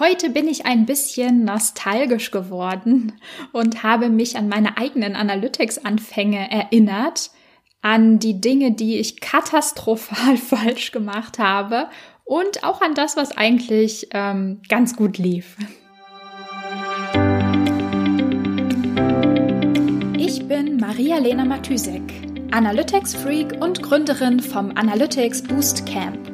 Heute bin ich ein bisschen nostalgisch geworden und habe mich an meine eigenen Analytics-Anfänge erinnert, an die Dinge, die ich katastrophal falsch gemacht habe und auch an das, was eigentlich ähm, ganz gut lief. Ich bin Maria-Lena Matysek, Analytics-Freak und Gründerin vom Analytics Boost Camp.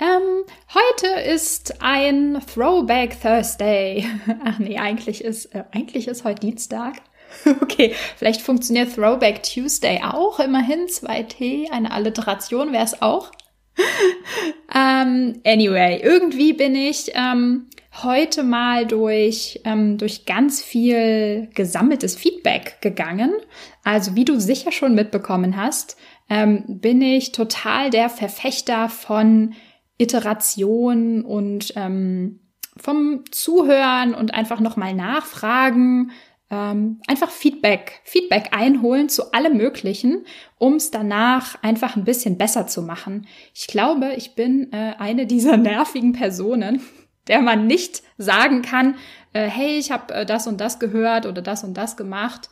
Ähm, heute ist ein Throwback Thursday. Ach nee, eigentlich ist, äh, eigentlich ist heute Dienstag. okay, vielleicht funktioniert Throwback Tuesday auch. Immerhin 2T, eine Alliteration wäre es auch. ähm, anyway, irgendwie bin ich ähm, heute mal durch, ähm, durch ganz viel gesammeltes Feedback gegangen. Also wie du sicher schon mitbekommen hast, ähm, bin ich total der Verfechter von Iteration und ähm, vom Zuhören und einfach nochmal nachfragen, ähm, einfach Feedback, Feedback einholen zu allem Möglichen, um es danach einfach ein bisschen besser zu machen. Ich glaube, ich bin äh, eine dieser nervigen Personen, der man nicht sagen kann, äh, hey, ich habe äh, das und das gehört oder das und das gemacht,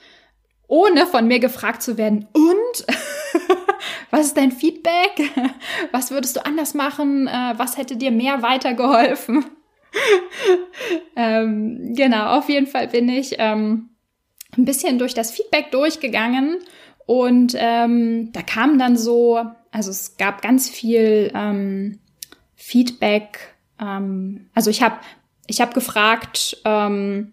ohne von mir gefragt zu werden, und was ist dein Feedback? Was würdest du anders machen? Äh, was hätte dir mehr weitergeholfen? ähm, genau, auf jeden Fall bin ich ähm, ein bisschen durch das Feedback durchgegangen und ähm, da kam dann so, also es gab ganz viel ähm, Feedback. Ähm, also ich habe ich hab gefragt, ähm,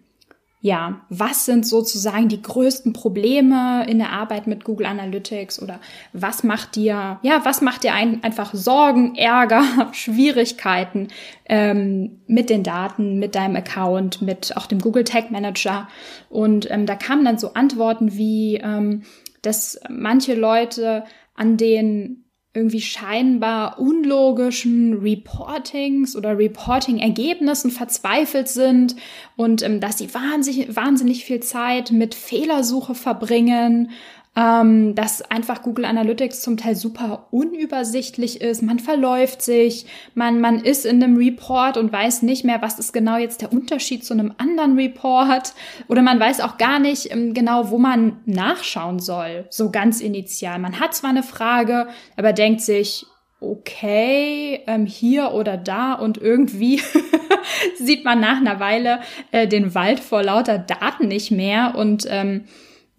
ja, was sind sozusagen die größten Probleme in der Arbeit mit Google Analytics oder was macht dir, ja, was macht dir ein, einfach Sorgen, Ärger, Schwierigkeiten ähm, mit den Daten, mit deinem Account, mit auch dem Google Tag Manager? Und ähm, da kamen dann so Antworten wie, ähm, dass manche Leute an den irgendwie scheinbar unlogischen Reportings oder Reporting-Ergebnissen verzweifelt sind und ähm, dass sie wahnsinnig, wahnsinnig viel Zeit mit Fehlersuche verbringen ähm, dass einfach Google Analytics zum Teil super unübersichtlich ist. Man verläuft sich, man, man ist in einem Report und weiß nicht mehr, was ist genau jetzt der Unterschied zu einem anderen Report. Oder man weiß auch gar nicht ähm, genau, wo man nachschauen soll, so ganz initial. Man hat zwar eine Frage, aber denkt sich, okay, ähm, hier oder da und irgendwie sieht man nach einer Weile äh, den Wald vor lauter Daten nicht mehr und ähm,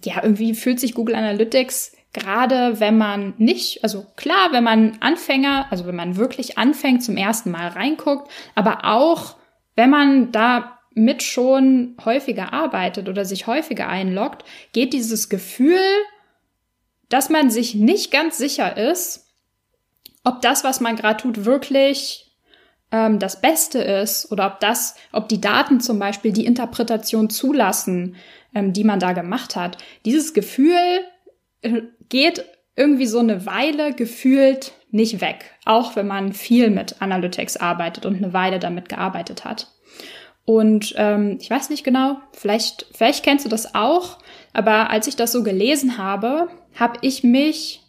ja, irgendwie fühlt sich Google Analytics gerade wenn man nicht, also klar, wenn man Anfänger, also wenn man wirklich anfängt, zum ersten Mal reinguckt, aber auch wenn man da mit schon häufiger arbeitet oder sich häufiger einloggt, geht dieses Gefühl, dass man sich nicht ganz sicher ist, ob das, was man gerade tut, wirklich ähm, das Beste ist oder ob das, ob die Daten zum Beispiel die Interpretation zulassen, ähm, die man da gemacht hat. Dieses Gefühl äh, geht irgendwie so eine Weile gefühlt nicht weg, auch wenn man viel mit Analytics arbeitet und eine Weile damit gearbeitet hat. Und ähm, ich weiß nicht genau, vielleicht, vielleicht kennst du das auch, aber als ich das so gelesen habe, habe ich mich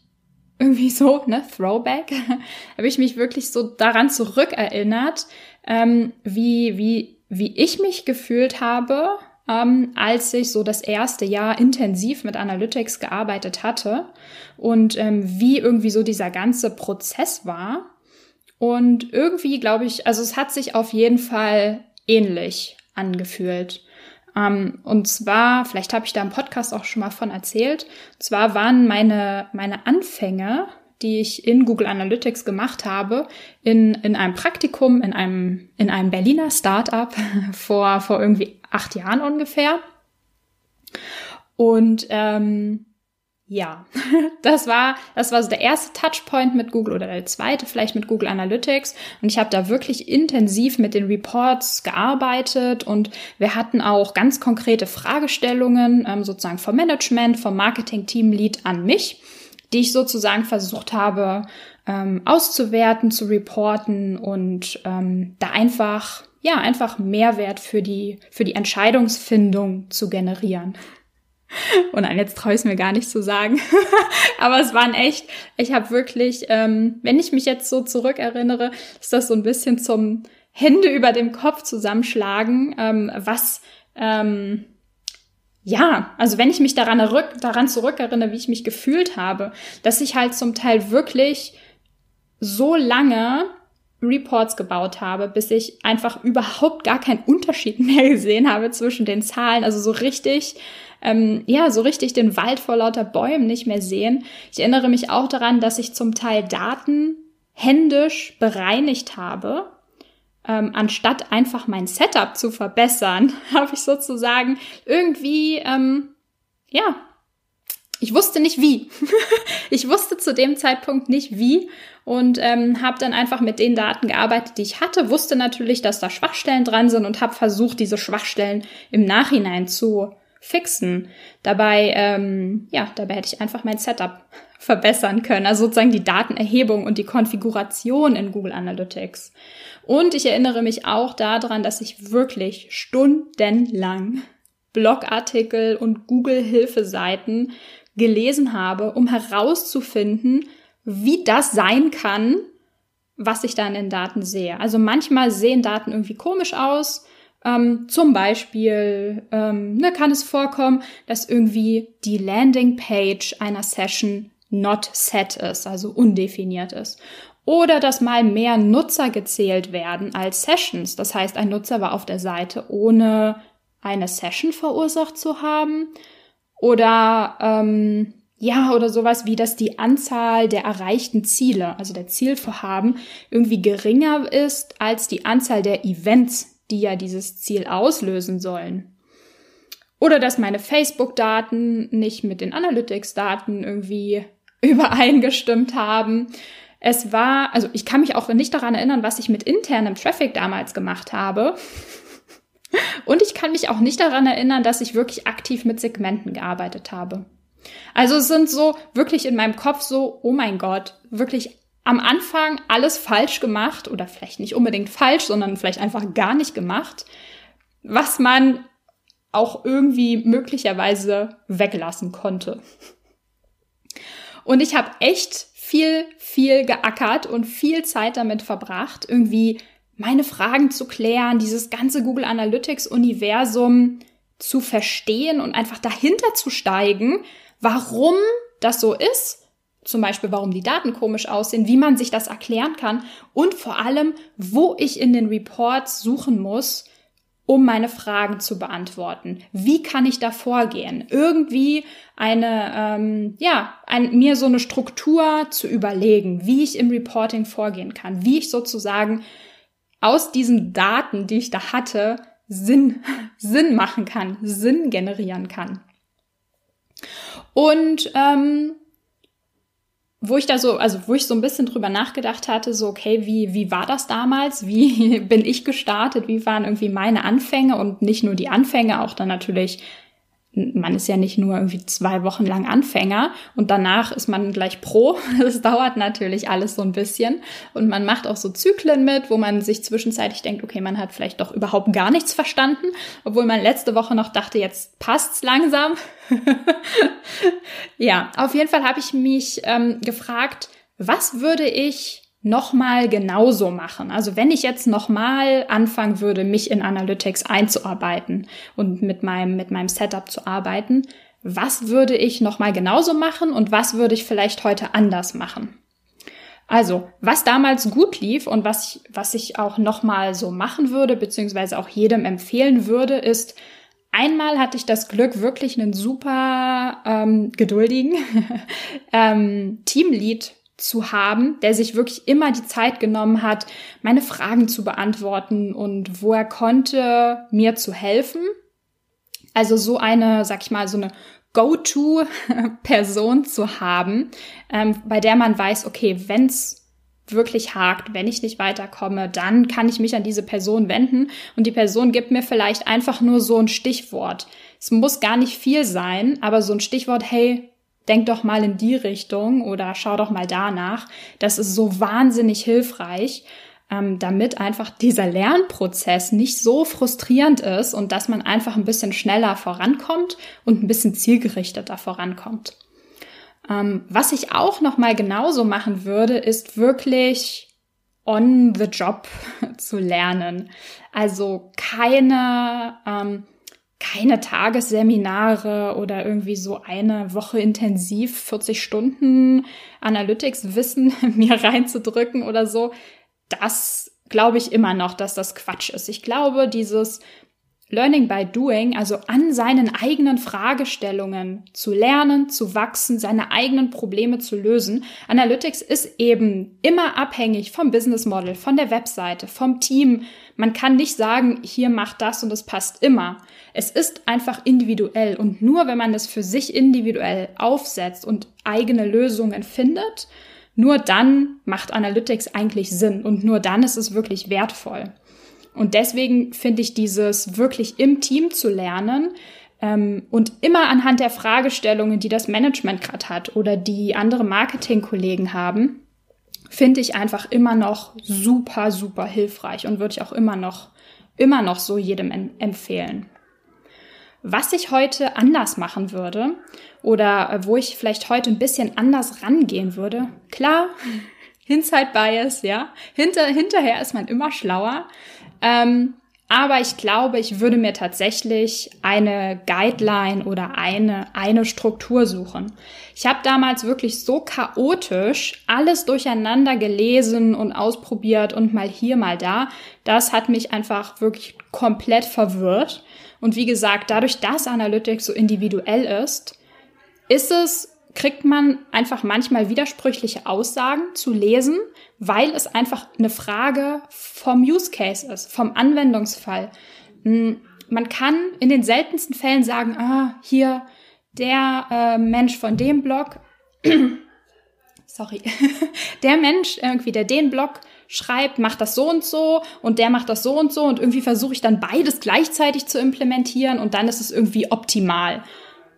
irgendwie so, ne, Throwback, habe ich mich wirklich so daran zurückerinnert, ähm, wie, wie, wie ich mich gefühlt habe, ähm, als ich so das erste Jahr intensiv mit Analytics gearbeitet hatte und ähm, wie irgendwie so dieser ganze Prozess war. Und irgendwie glaube ich, also es hat sich auf jeden Fall ähnlich angefühlt. Ähm, und zwar, vielleicht habe ich da im Podcast auch schon mal von erzählt, zwar waren meine, meine Anfänge die ich in Google Analytics gemacht habe, in, in einem Praktikum, in einem, in einem Berliner Startup vor, vor irgendwie acht Jahren ungefähr. Und ähm, ja, das war, das war so der erste Touchpoint mit Google oder der zweite vielleicht mit Google Analytics. Und ich habe da wirklich intensiv mit den Reports gearbeitet und wir hatten auch ganz konkrete Fragestellungen, ähm, sozusagen vom Management, vom Marketing-Team-Lead an mich, die ich sozusagen versucht habe ähm, auszuwerten, zu reporten und ähm, da einfach, ja, einfach Mehrwert für die, für die Entscheidungsfindung zu generieren. Und nein, jetzt traue ich es mir gar nicht zu sagen. Aber es waren echt, ich habe wirklich, ähm, wenn ich mich jetzt so zurückerinnere, ist das so ein bisschen zum Hände über dem Kopf zusammenschlagen, ähm, was, ähm, ja, also wenn ich mich daran, daran zurückerinnere, wie ich mich gefühlt habe, dass ich halt zum Teil wirklich so lange Reports gebaut habe, bis ich einfach überhaupt gar keinen Unterschied mehr gesehen habe zwischen den Zahlen. Also so richtig ähm, ja, so richtig den Wald vor lauter Bäumen nicht mehr sehen. Ich erinnere mich auch daran, dass ich zum Teil Daten händisch bereinigt habe. Ähm, anstatt einfach mein Setup zu verbessern, habe ich sozusagen irgendwie, ähm, ja, ich wusste nicht wie. ich wusste zu dem Zeitpunkt nicht wie und ähm, habe dann einfach mit den Daten gearbeitet, die ich hatte, wusste natürlich, dass da Schwachstellen dran sind und habe versucht, diese Schwachstellen im Nachhinein zu fixen. Dabei, ähm, ja, dabei hätte ich einfach mein Setup verbessern können, also sozusagen die Datenerhebung und die Konfiguration in Google Analytics. Und ich erinnere mich auch daran, dass ich wirklich stundenlang Blogartikel und Google-Hilfeseiten gelesen habe, um herauszufinden, wie das sein kann, was ich da in den Daten sehe. Also manchmal sehen Daten irgendwie komisch aus, ähm, zum Beispiel ähm, ne, kann es vorkommen, dass irgendwie die Landingpage einer Session not set ist, also undefiniert ist. Oder dass mal mehr Nutzer gezählt werden als Sessions. Das heißt, ein Nutzer war auf der Seite, ohne eine Session verursacht zu haben. Oder ähm, ja, oder sowas wie, dass die Anzahl der erreichten Ziele, also der Zielvorhaben, irgendwie geringer ist als die Anzahl der Events, die ja dieses Ziel auslösen sollen. Oder dass meine Facebook-Daten nicht mit den Analytics-Daten irgendwie übereingestimmt haben. Es war, also ich kann mich auch nicht daran erinnern, was ich mit internem Traffic damals gemacht habe. Und ich kann mich auch nicht daran erinnern, dass ich wirklich aktiv mit Segmenten gearbeitet habe. Also es sind so wirklich in meinem Kopf so, oh mein Gott, wirklich am Anfang alles falsch gemacht oder vielleicht nicht unbedingt falsch, sondern vielleicht einfach gar nicht gemacht, was man auch irgendwie möglicherweise weglassen konnte. Und ich habe echt viel, viel geackert und viel Zeit damit verbracht, irgendwie meine Fragen zu klären, dieses ganze Google Analytics Universum zu verstehen und einfach dahinter zu steigen, warum das so ist zum Beispiel, warum die Daten komisch aussehen, wie man sich das erklären kann und vor allem, wo ich in den Reports suchen muss, um meine Fragen zu beantworten. Wie kann ich da vorgehen? Irgendwie eine, ähm, ja, ein, mir so eine Struktur zu überlegen, wie ich im Reporting vorgehen kann, wie ich sozusagen aus diesen Daten, die ich da hatte, Sinn, Sinn machen kann, Sinn generieren kann. Und ähm, wo ich da so, also wo ich so ein bisschen drüber nachgedacht hatte, so, okay, wie, wie war das damals? Wie bin ich gestartet? Wie waren irgendwie meine Anfänge und nicht nur die Anfänge, auch dann natürlich man ist ja nicht nur irgendwie zwei Wochen lang Anfänger und danach ist man gleich Pro. Das dauert natürlich alles so ein bisschen. Und man macht auch so Zyklen mit, wo man sich zwischenzeitlich denkt, okay, man hat vielleicht doch überhaupt gar nichts verstanden, obwohl man letzte Woche noch dachte, jetzt passt's langsam. ja, auf jeden Fall habe ich mich ähm, gefragt, was würde ich nochmal genauso machen. Also wenn ich jetzt nochmal anfangen würde, mich in Analytics einzuarbeiten und mit meinem, mit meinem Setup zu arbeiten, was würde ich nochmal genauso machen und was würde ich vielleicht heute anders machen? Also, was damals gut lief und was ich, was ich auch nochmal so machen würde, beziehungsweise auch jedem empfehlen würde, ist, einmal hatte ich das Glück, wirklich einen super ähm, geduldigen ähm, Teamlead zu haben, der sich wirklich immer die Zeit genommen hat, meine Fragen zu beantworten und wo er konnte, mir zu helfen. Also so eine, sag ich mal, so eine Go-To-Person zu haben, ähm, bei der man weiß, okay, wenn's wirklich hakt, wenn ich nicht weiterkomme, dann kann ich mich an diese Person wenden und die Person gibt mir vielleicht einfach nur so ein Stichwort. Es muss gar nicht viel sein, aber so ein Stichwort, hey, denk doch mal in die Richtung oder schau doch mal danach. Das ist so wahnsinnig hilfreich, ähm, damit einfach dieser Lernprozess nicht so frustrierend ist und dass man einfach ein bisschen schneller vorankommt und ein bisschen zielgerichteter vorankommt. Ähm, was ich auch noch mal genauso machen würde, ist wirklich on the job zu lernen. Also keine ähm, keine Tagesseminare oder irgendwie so eine Woche intensiv 40 Stunden Analytics-Wissen mir reinzudrücken oder so. Das glaube ich immer noch, dass das Quatsch ist. Ich glaube, dieses Learning by Doing, also an seinen eigenen Fragestellungen zu lernen, zu wachsen, seine eigenen Probleme zu lösen. Analytics ist eben immer abhängig vom Business Model, von der Webseite, vom Team. Man kann nicht sagen, hier macht das und es passt immer. Es ist einfach individuell und nur wenn man es für sich individuell aufsetzt und eigene Lösungen findet, nur dann macht Analytics eigentlich Sinn und nur dann ist es wirklich wertvoll. Und deswegen finde ich dieses wirklich im Team zu lernen ähm, und immer anhand der Fragestellungen, die das Management gerade hat oder die andere Marketingkollegen haben, finde ich einfach immer noch super, super hilfreich und würde ich auch immer noch, immer noch so jedem empfehlen. Was ich heute anders machen würde oder äh, wo ich vielleicht heute ein bisschen anders rangehen würde, klar, Hindsight Bias, ja, Hinter, hinterher ist man immer schlauer. Ähm, aber ich glaube, ich würde mir tatsächlich eine Guideline oder eine, eine Struktur suchen. Ich habe damals wirklich so chaotisch alles durcheinander gelesen und ausprobiert und mal hier, mal da. Das hat mich einfach wirklich komplett verwirrt. Und wie gesagt, dadurch, dass Analytics so individuell ist, ist es kriegt man einfach manchmal widersprüchliche Aussagen zu lesen, weil es einfach eine Frage vom Use Case ist, vom Anwendungsfall. Hm, man kann in den seltensten Fällen sagen, ah, hier der äh, Mensch von dem Blog, sorry, der Mensch irgendwie, der den Blog schreibt, macht das so und so und der macht das so und so und irgendwie versuche ich dann beides gleichzeitig zu implementieren und dann ist es irgendwie optimal.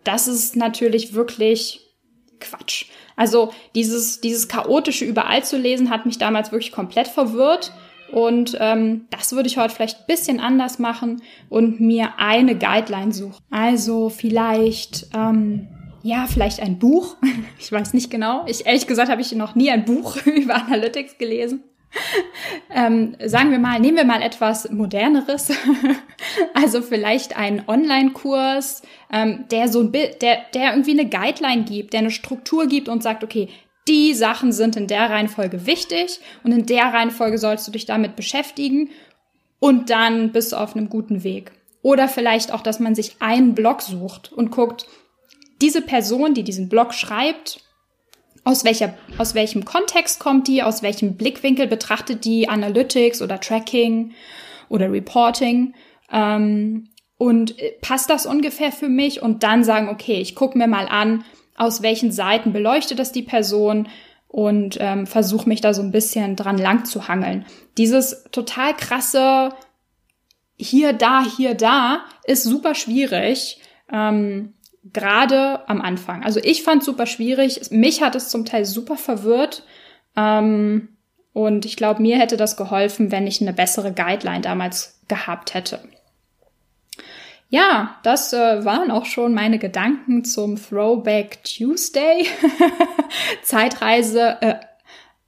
Das ist natürlich wirklich Quatsch. Also dieses, dieses chaotische überall zu lesen hat mich damals wirklich komplett verwirrt. Und ähm, das würde ich heute vielleicht bisschen anders machen und mir eine Guideline suchen. Also vielleicht, ähm, ja, vielleicht ein Buch. Ich weiß nicht genau. Ich ehrlich gesagt habe ich noch nie ein Buch über Analytics gelesen. ähm, sagen wir mal, nehmen wir mal etwas moderneres. also vielleicht einen Online-Kurs, ähm, der so ein Bild, der, der irgendwie eine Guideline gibt, der eine Struktur gibt und sagt, okay, die Sachen sind in der Reihenfolge wichtig und in der Reihenfolge sollst du dich damit beschäftigen und dann bist du auf einem guten Weg. Oder vielleicht auch, dass man sich einen Blog sucht und guckt, diese Person, die diesen Blog schreibt, aus, welcher, aus welchem Kontext kommt die, aus welchem Blickwinkel betrachtet die Analytics oder Tracking oder Reporting ähm, und äh, passt das ungefähr für mich und dann sagen, okay, ich gucke mir mal an, aus welchen Seiten beleuchtet das die Person und ähm, versuche mich da so ein bisschen dran lang zu hangeln. Dieses total krasse hier, da, hier, da ist super schwierig. Ähm, gerade am Anfang. Also ich fand super schwierig. Mich hat es zum Teil super verwirrt. Ähm, und ich glaube, mir hätte das geholfen, wenn ich eine bessere Guideline damals gehabt hätte. Ja, das äh, waren auch schon meine Gedanken zum Throwback Tuesday. Zeitreise, äh,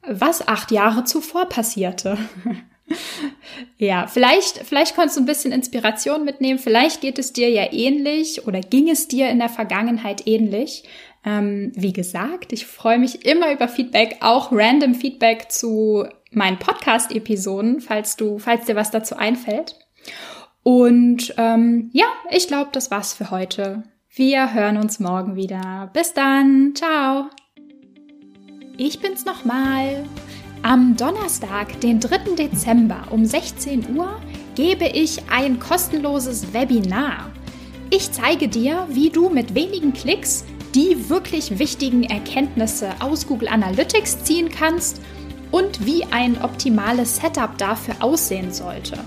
was acht Jahre zuvor passierte. ja, vielleicht, vielleicht konntest du ein bisschen Inspiration mitnehmen. Vielleicht geht es dir ja ähnlich oder ging es dir in der Vergangenheit ähnlich. Ähm, wie gesagt, ich freue mich immer über Feedback, auch random Feedback zu meinen Podcast-Episoden, falls du, falls dir was dazu einfällt. Und ähm, ja, ich glaube, das war's für heute. Wir hören uns morgen wieder. Bis dann. Ciao. Ich bin's nochmal. Am Donnerstag, den 3. Dezember um 16 Uhr, gebe ich ein kostenloses Webinar. Ich zeige dir, wie du mit wenigen Klicks die wirklich wichtigen Erkenntnisse aus Google Analytics ziehen kannst und wie ein optimales Setup dafür aussehen sollte.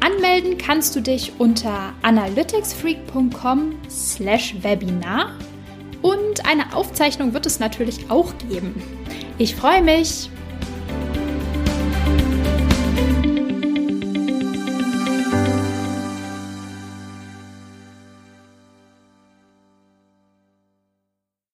Anmelden kannst du dich unter analyticsfreak.com/webinar und eine Aufzeichnung wird es natürlich auch geben. Ich freue mich.